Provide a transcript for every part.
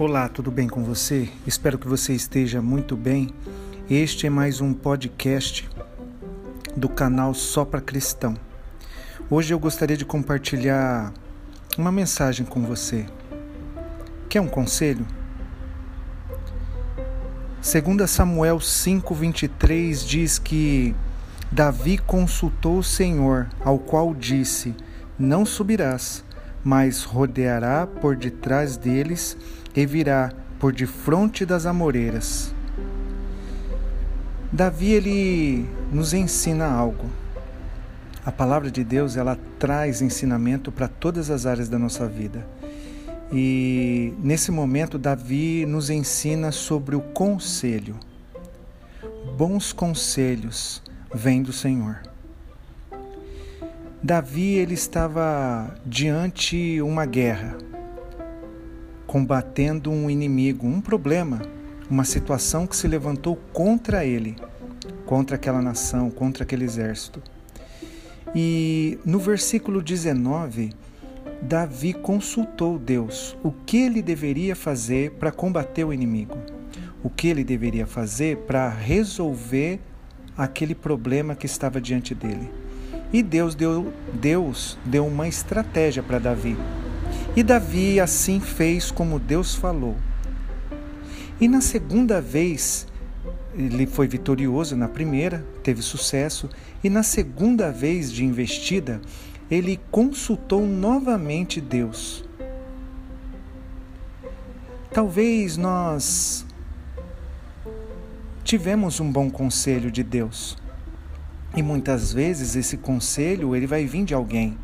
Olá, tudo bem com você? Espero que você esteja muito bem. Este é mais um podcast do canal Só para Cristão. Hoje eu gostaria de compartilhar uma mensagem com você. Quer um conselho? Segundo Samuel 5:23 diz que Davi consultou o Senhor, ao qual disse: Não subirás, mas rodeará por detrás deles e virá por defronte das amoreiras. Davi ele nos ensina algo. A palavra de Deus ela traz ensinamento para todas as áreas da nossa vida. E nesse momento Davi nos ensina sobre o conselho. Bons conselhos vêm do Senhor. Davi ele estava diante uma guerra combatendo um inimigo, um problema, uma situação que se levantou contra ele, contra aquela nação, contra aquele exército. E no versículo 19, Davi consultou Deus o que ele deveria fazer para combater o inimigo, o que ele deveria fazer para resolver aquele problema que estava diante dele. E Deus deu, Deus deu uma estratégia para Davi. E Davi assim fez como Deus falou. E na segunda vez, ele foi vitorioso na primeira, teve sucesso, e na segunda vez de investida, ele consultou novamente Deus. Talvez nós tivemos um bom conselho de Deus. E muitas vezes esse conselho ele vai vir de alguém.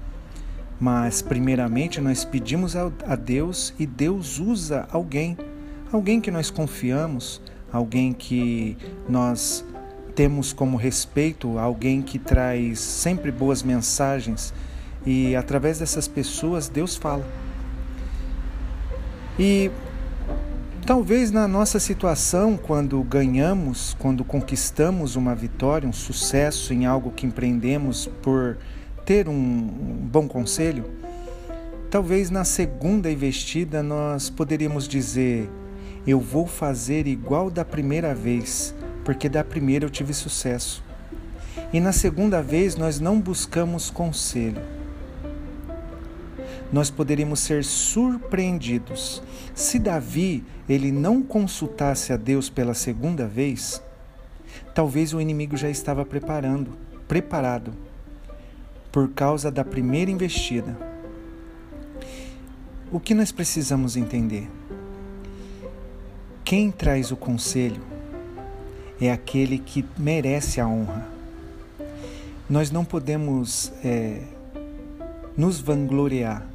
Mas, primeiramente, nós pedimos a Deus e Deus usa alguém, alguém que nós confiamos, alguém que nós temos como respeito, alguém que traz sempre boas mensagens e através dessas pessoas Deus fala. E talvez na nossa situação, quando ganhamos, quando conquistamos uma vitória, um sucesso em algo que empreendemos por ter um, bom conselho, talvez na segunda investida nós poderíamos dizer: Eu vou fazer igual da primeira vez, porque da primeira eu tive sucesso. E na segunda vez nós não buscamos conselho. Nós poderíamos ser surpreendidos. Se Davi ele não consultasse a Deus pela segunda vez, talvez o inimigo já estava preparando, preparado por causa da primeira investida. O que nós precisamos entender? Quem traz o conselho é aquele que merece a honra. Nós não podemos é, nos vangloriar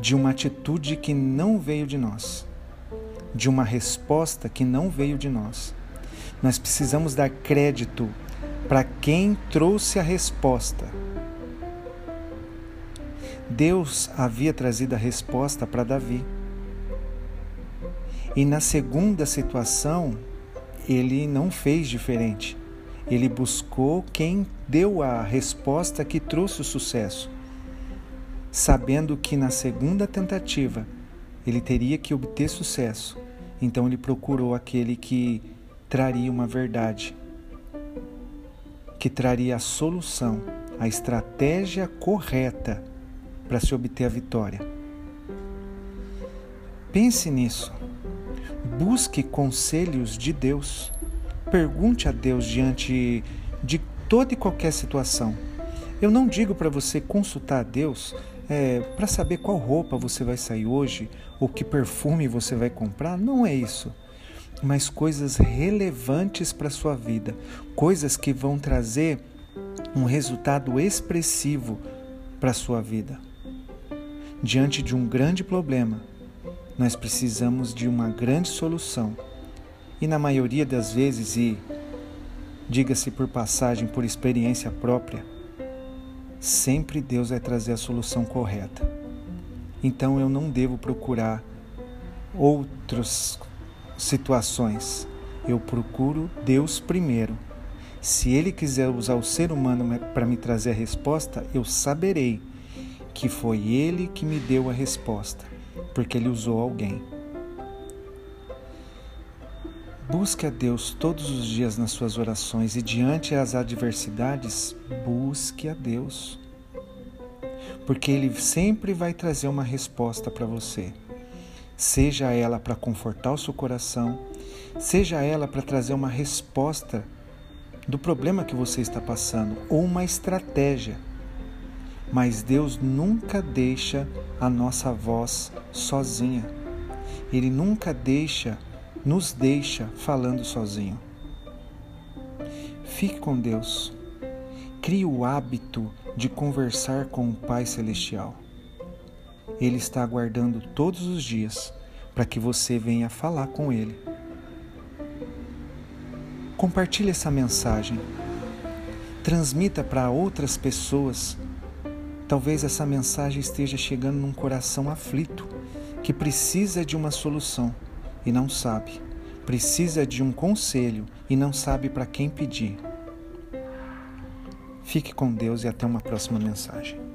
de uma atitude que não veio de nós, de uma resposta que não veio de nós. Nós precisamos dar crédito para quem trouxe a resposta. Deus havia trazido a resposta para Davi. E na segunda situação, ele não fez diferente. Ele buscou quem deu a resposta que trouxe o sucesso, sabendo que na segunda tentativa ele teria que obter sucesso. Então ele procurou aquele que traria uma verdade, que traria a solução, a estratégia correta para se obter a vitória. Pense nisso. Busque conselhos de Deus. Pergunte a Deus diante de toda e qualquer situação. Eu não digo para você consultar a Deus é, para saber qual roupa você vai sair hoje ou que perfume você vai comprar. Não é isso mas coisas relevantes para sua vida, coisas que vão trazer um resultado expressivo para sua vida. Diante de um grande problema, nós precisamos de uma grande solução. E na maioria das vezes, e diga-se por passagem, por experiência própria, sempre Deus vai trazer a solução correta. Então eu não devo procurar outros situações. Eu procuro Deus primeiro. Se Ele quiser usar o ser humano para me trazer a resposta, eu saberei que foi Ele que me deu a resposta, porque Ele usou alguém. Busque a Deus todos os dias nas suas orações e diante das adversidades, busque a Deus. Porque Ele sempre vai trazer uma resposta para você. Seja ela para confortar o seu coração, seja ela para trazer uma resposta do problema que você está passando ou uma estratégia. Mas Deus nunca deixa a nossa voz sozinha. Ele nunca deixa, nos deixa falando sozinho. Fique com Deus. Crie o hábito de conversar com o Pai Celestial. Ele está aguardando todos os dias para que você venha falar com Ele. Compartilhe essa mensagem. Transmita para outras pessoas. Talvez essa mensagem esteja chegando num coração aflito que precisa de uma solução e não sabe. Precisa de um conselho e não sabe para quem pedir. Fique com Deus e até uma próxima mensagem.